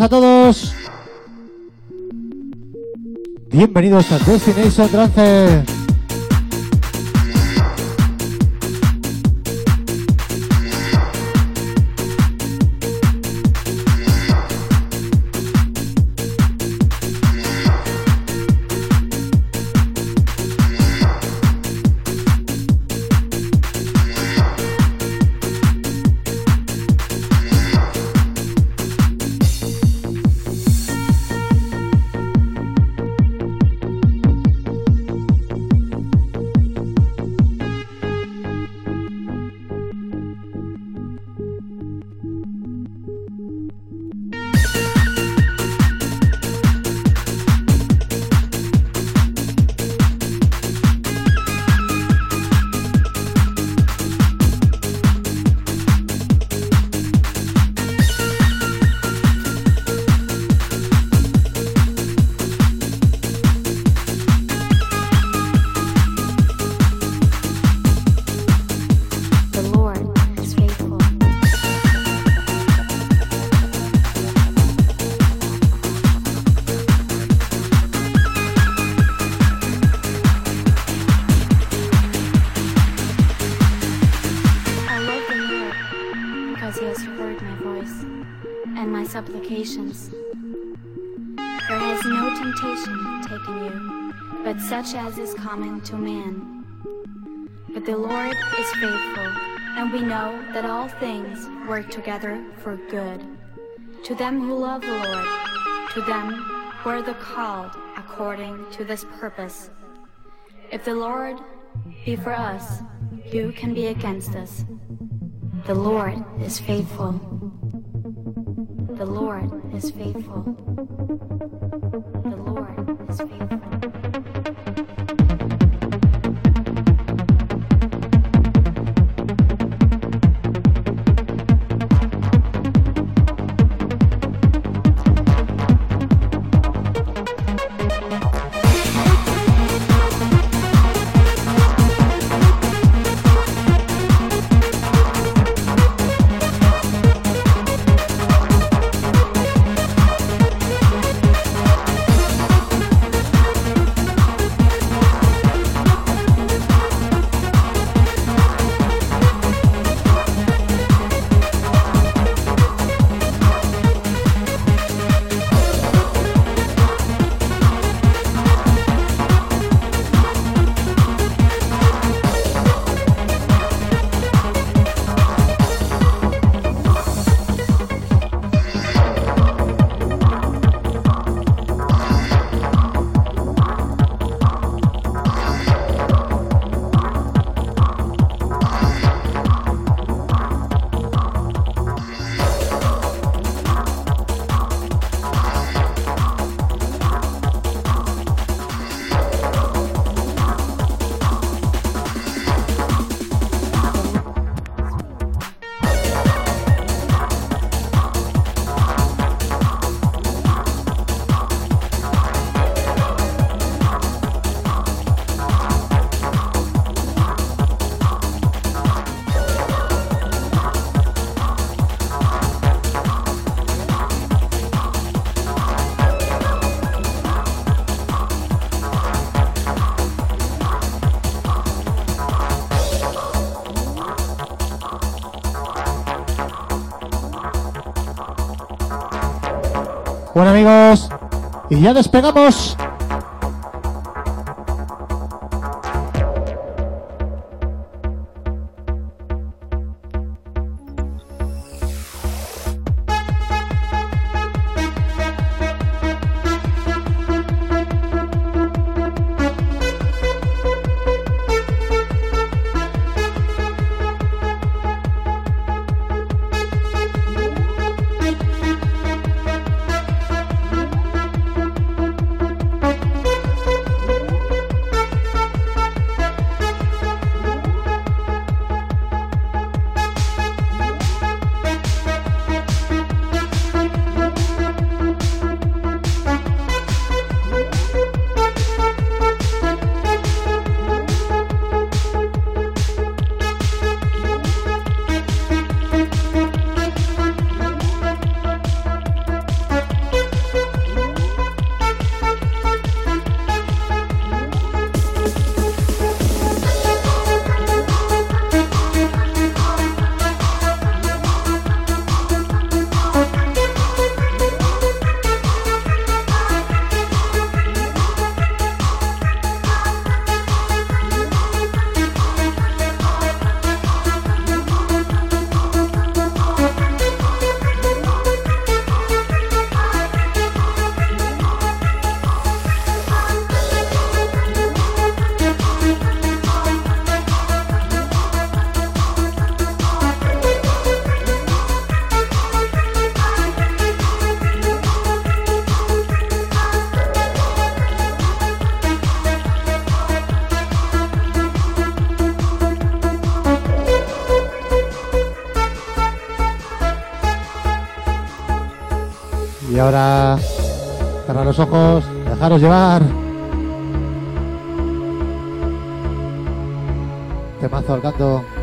a todos. Bienvenidos a Destination Trance. Common to man. But the Lord is faithful, and we know that all things work together for good. To them who love the Lord, to them who are the called according to this purpose. If the Lord be for us, who can be against us? The Lord is faithful. The Lord is faithful. The Lord is faithful. Y ya despegamos ojos, dejaros llevar. Temazo al canto.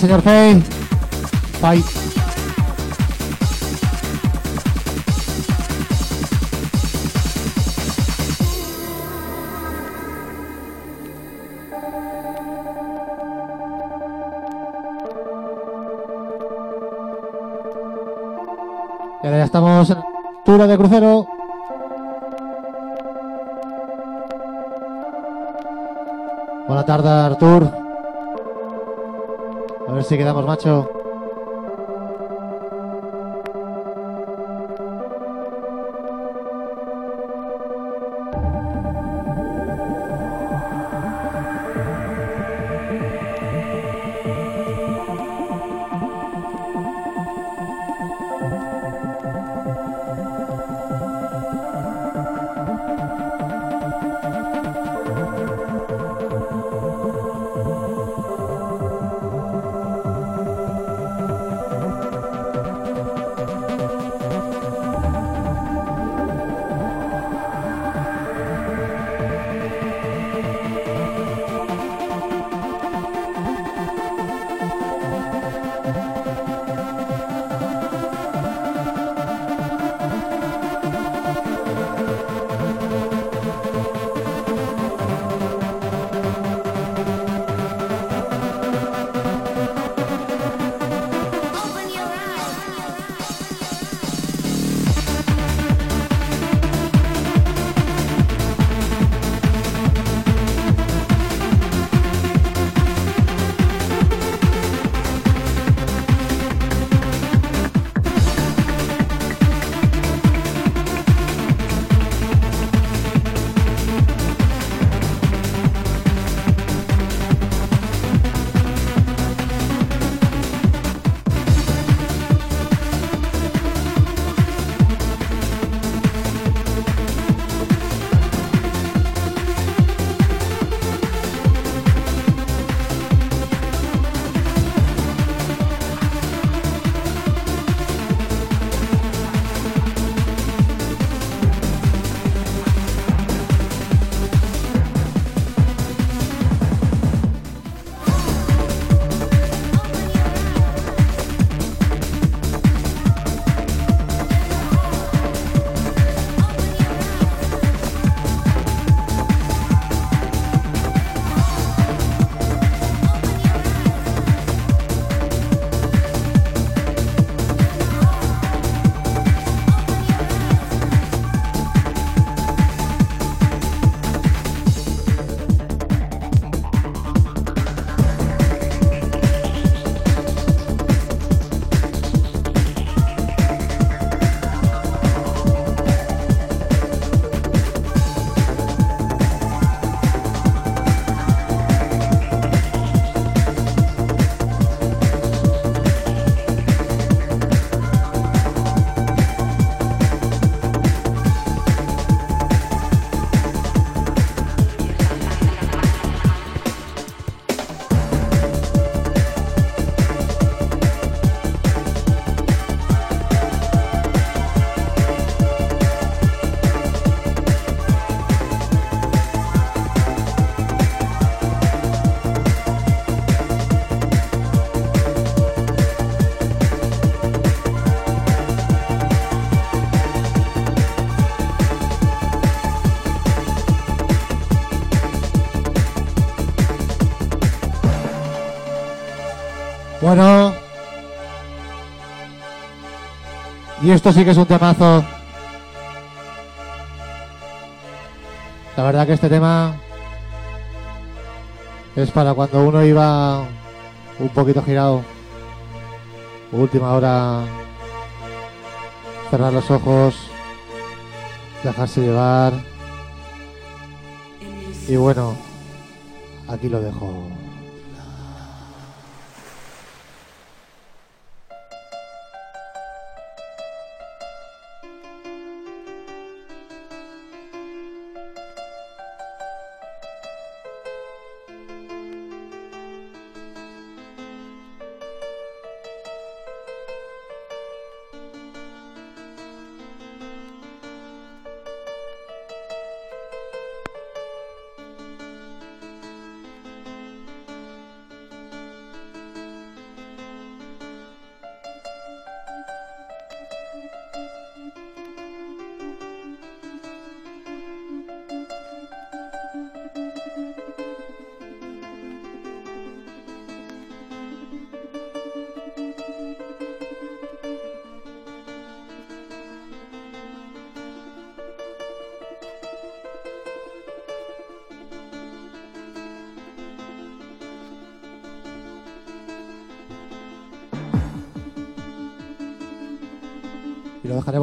Buenas, señor Fey. Fight. Y ahora ya estamos en altura de crucero. Buena tarde, Artur. A ver si quedamos, macho. Y esto sí que es un temazo. La verdad que este tema es para cuando uno iba un poquito girado. Última hora. Cerrar los ojos. Dejarse llevar. Y bueno, aquí lo dejo.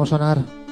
Sonar.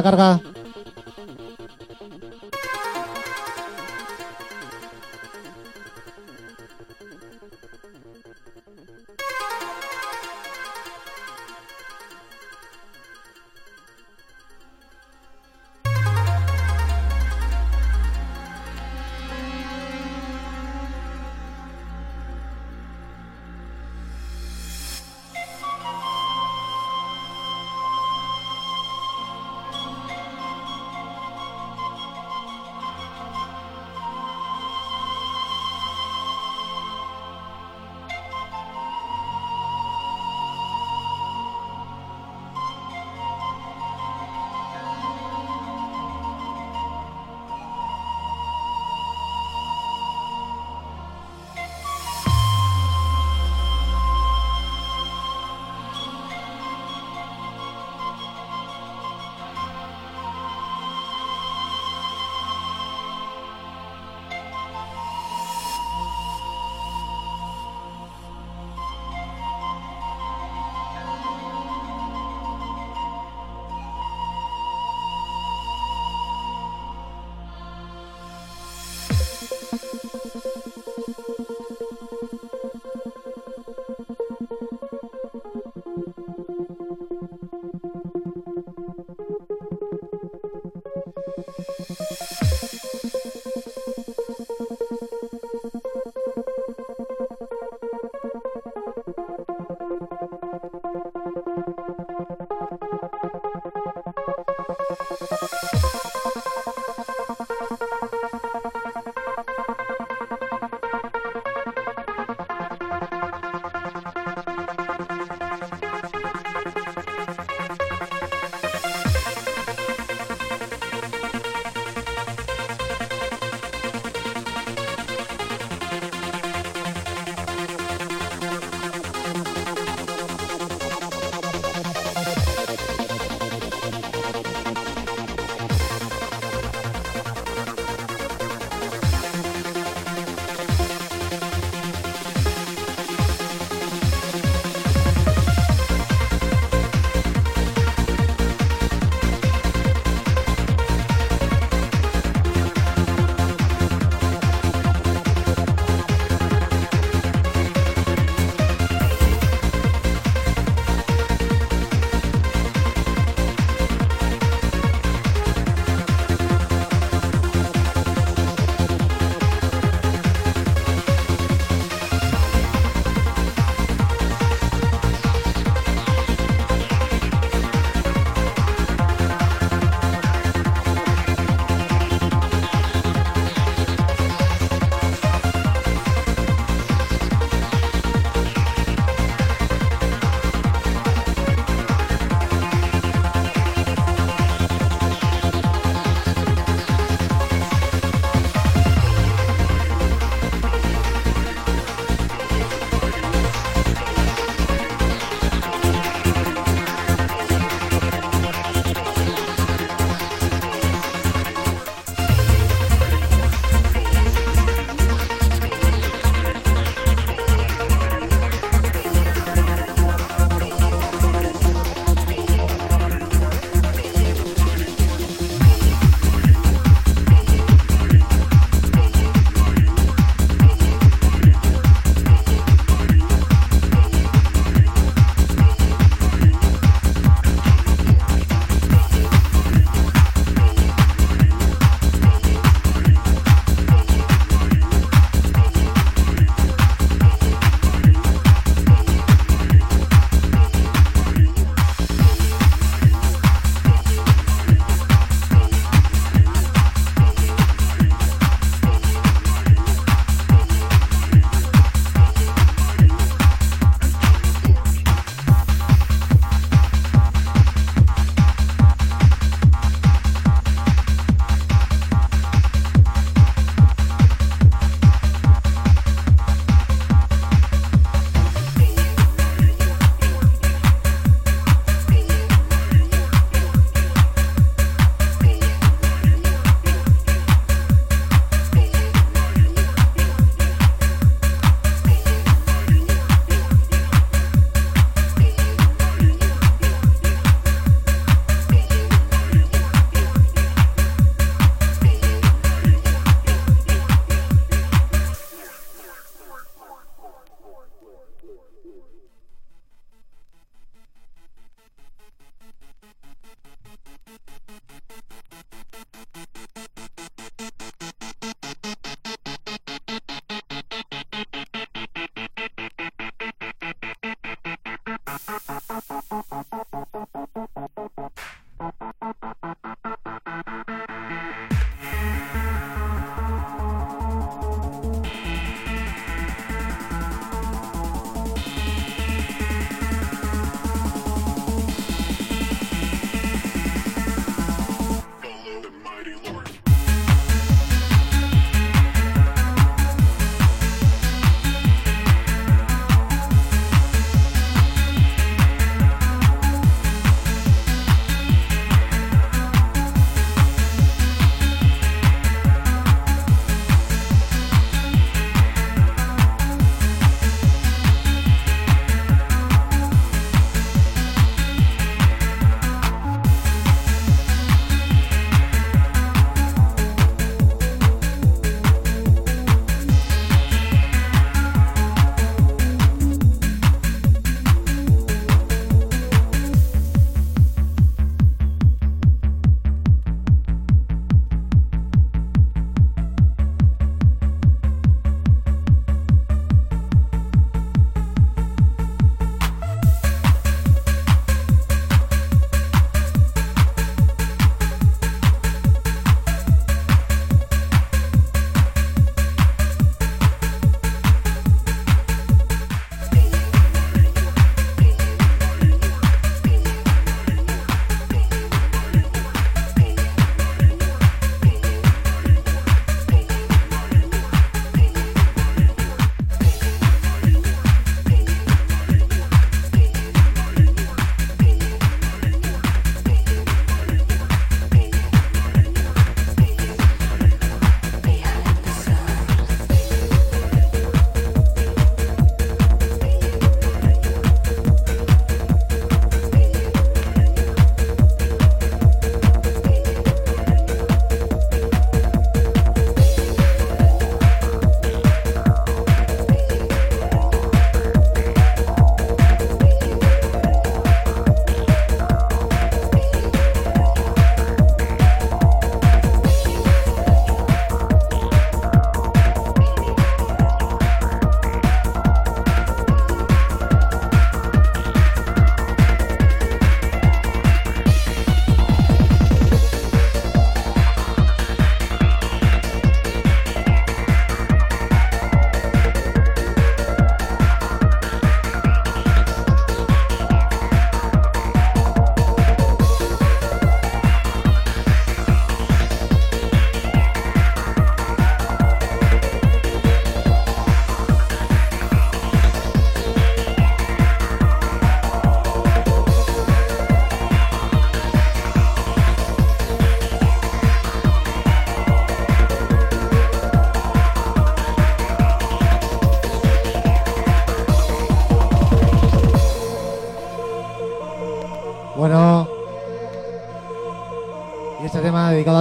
La carga.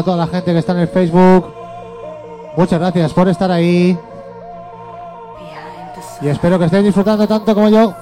Toda la gente que está en el Facebook. Muchas gracias por estar ahí. Y espero que estéis disfrutando tanto como yo.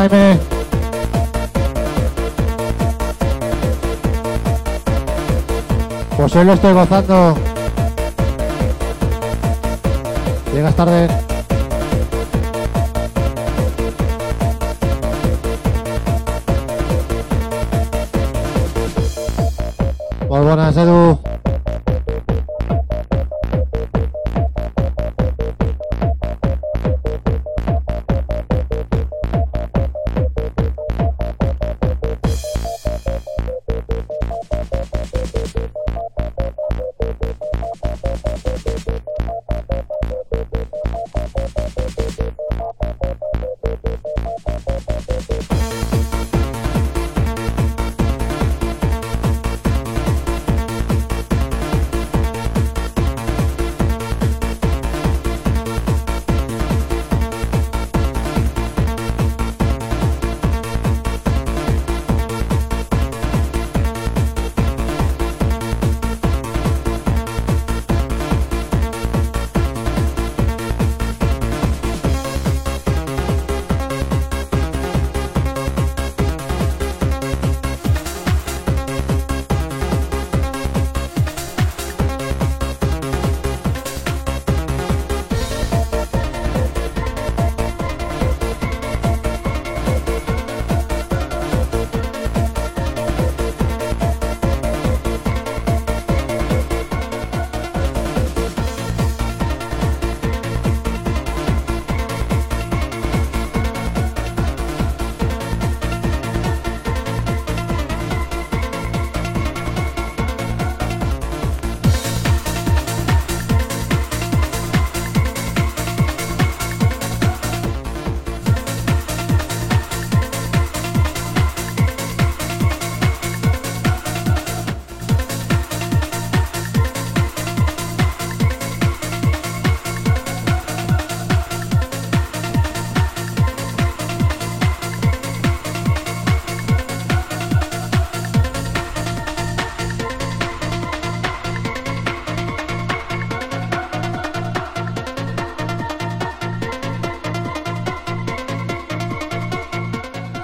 Jaime. Pues hoy lo estoy gozando. Llegas tarde.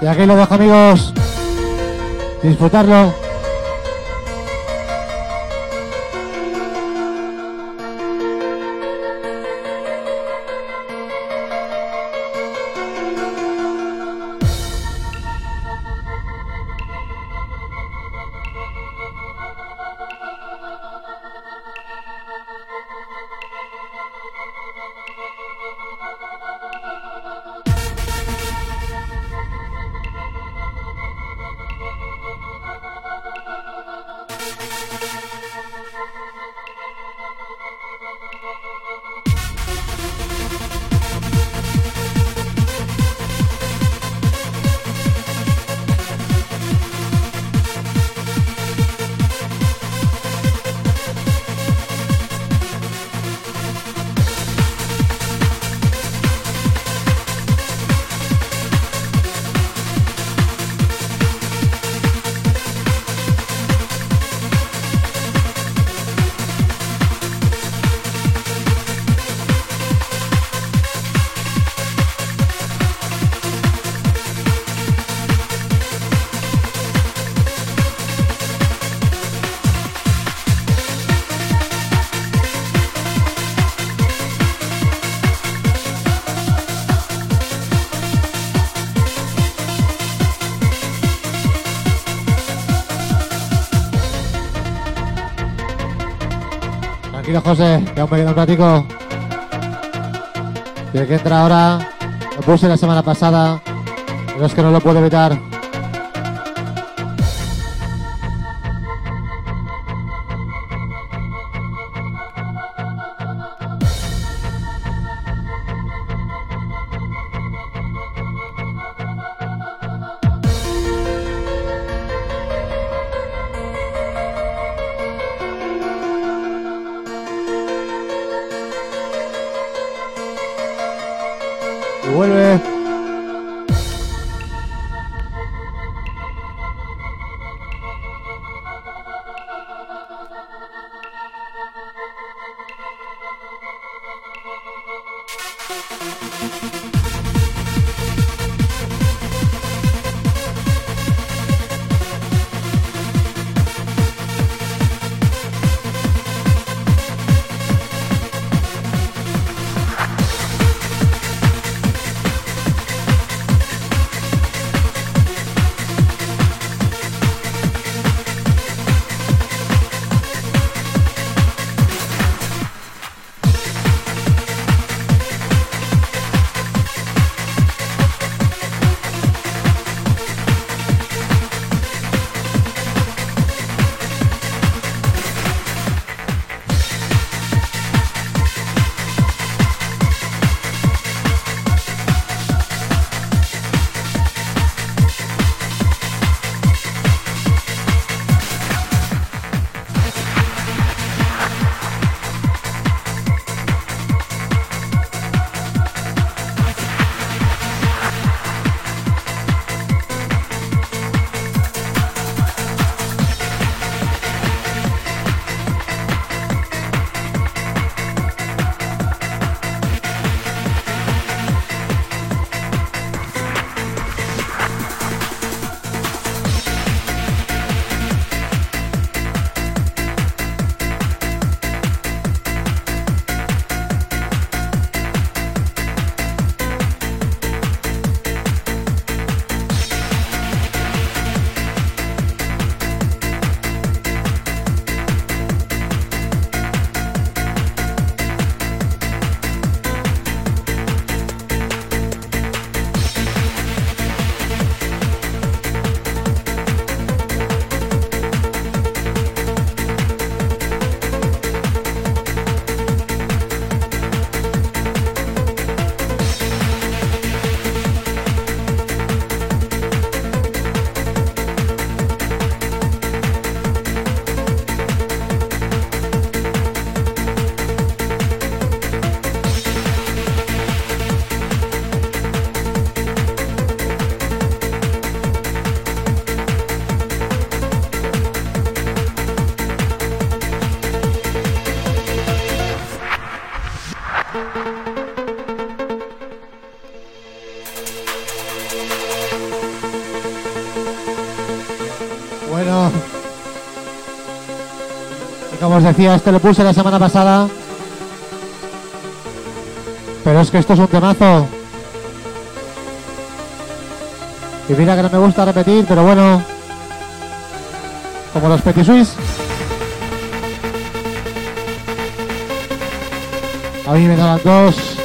Y aquí lo dejo amigos. Disfrutarlo. José, que aún me queda un ratico. Tiene que entrar ahora. Lo puse la semana pasada, pero es que no lo puedo evitar. Os decía, este lo puse la semana pasada. Pero es que esto es un temazo. Y mira que no me gusta repetir, pero bueno. Como los Petit Suisse. A mí me daban dos.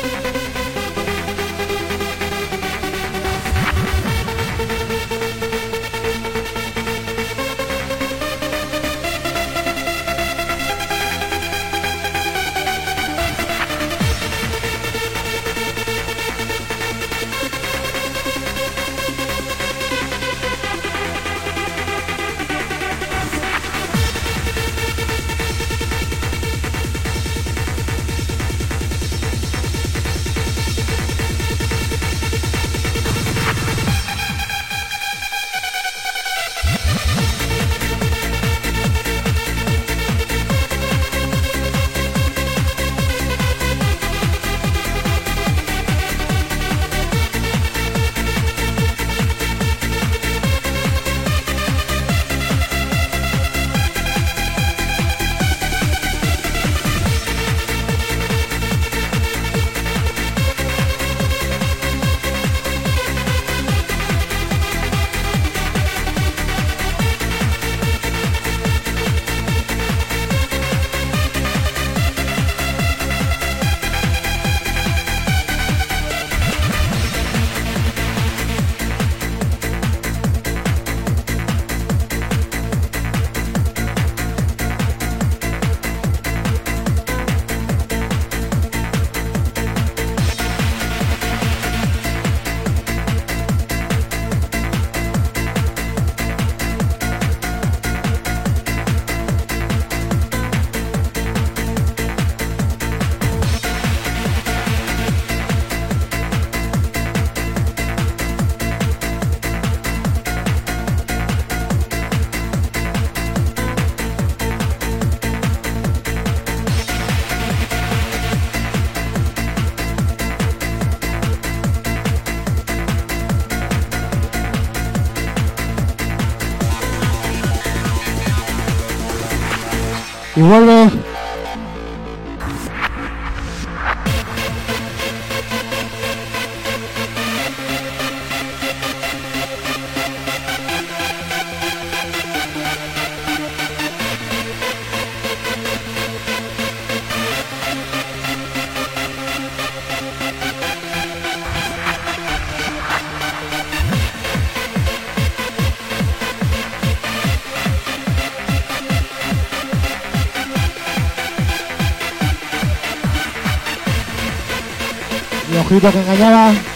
Y. Y ojito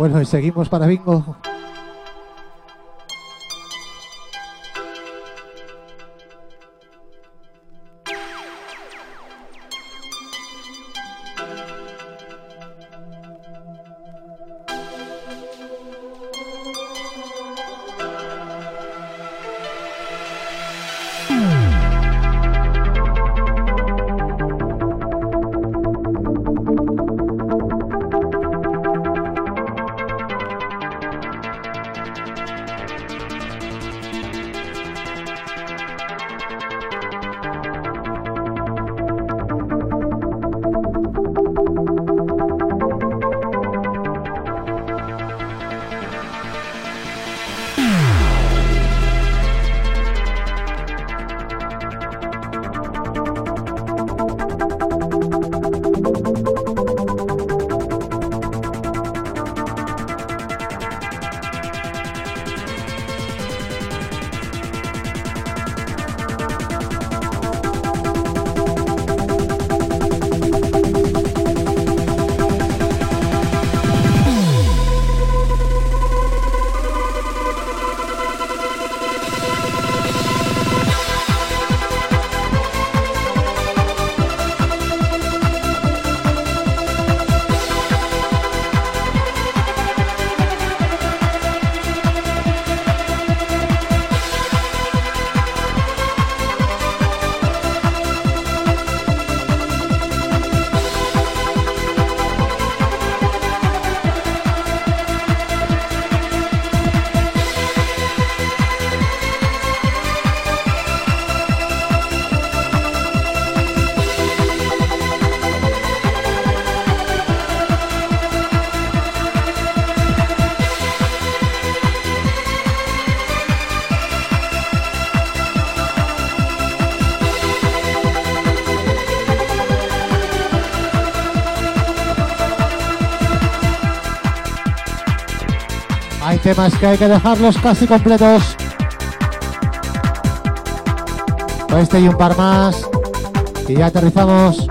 Bueno, y seguimos para bingo. Temas que hay que dejarlos casi completos. Este y un par más. Y ya aterrizamos.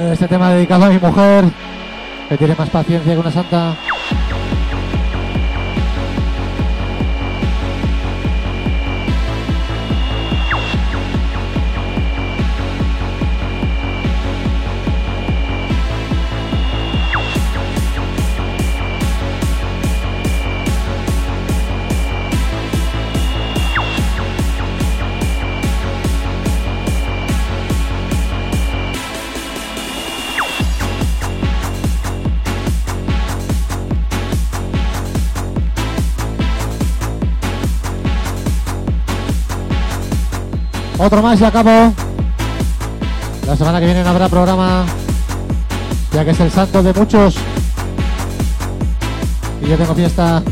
Este tema dedicado a mi mujer, que tiene más paciencia que una santa. Otro más y acabo. La semana que viene no habrá programa, ya que es el santo de muchos. Y yo tengo fiesta.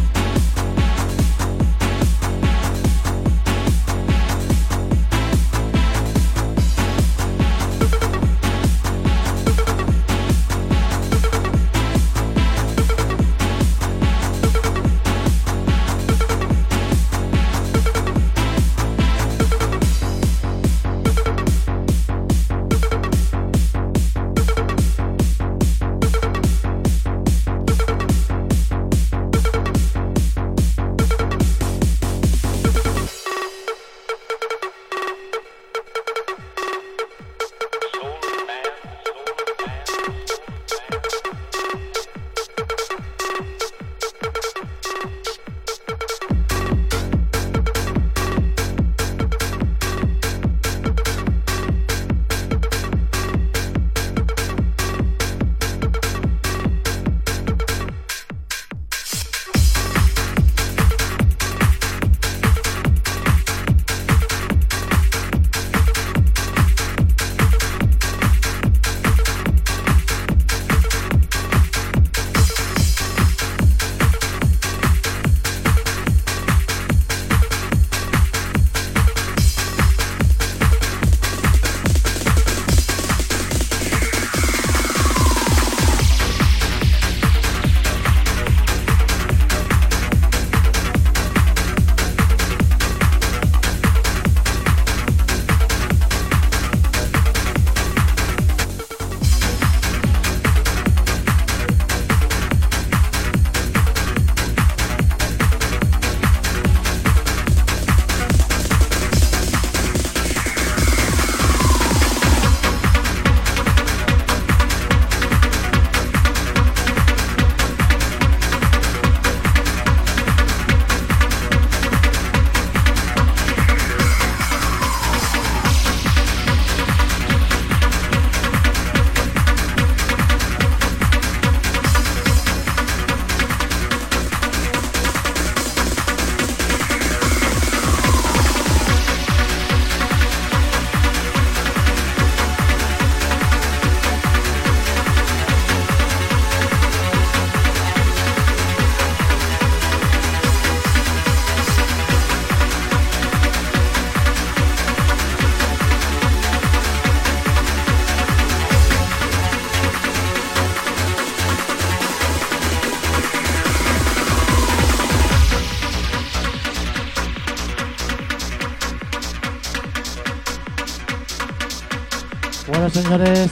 Señores.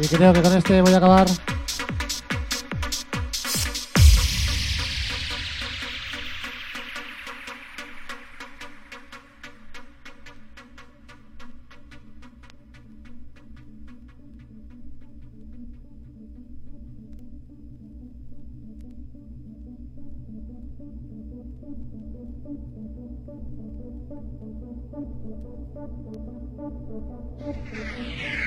Y creo que con este voy a acabar. Thank you.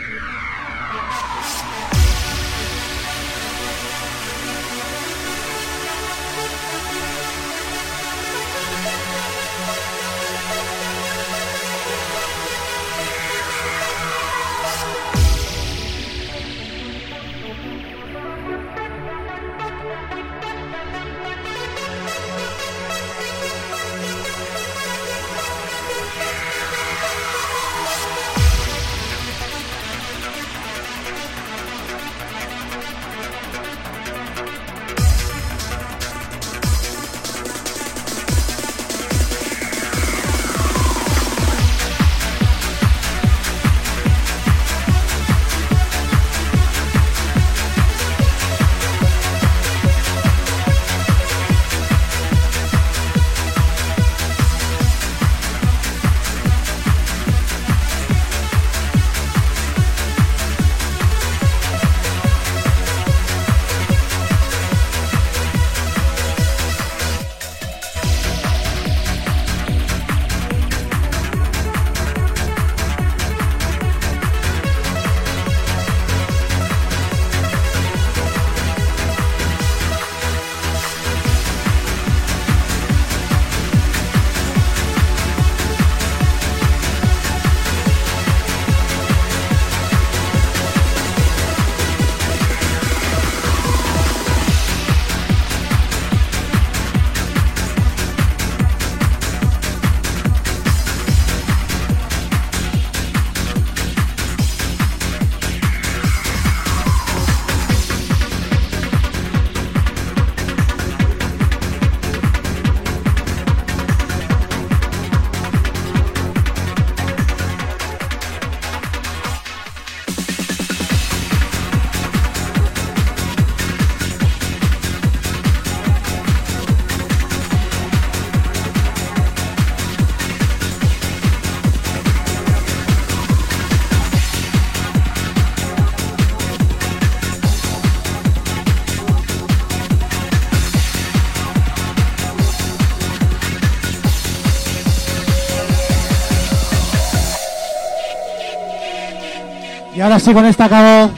Sí, con esta acabo.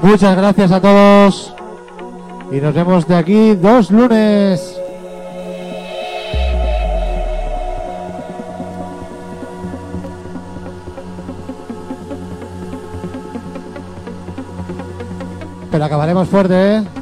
Muchas gracias a todos. Y nos vemos de aquí dos lunes. Pero acabaremos fuerte, ¿eh?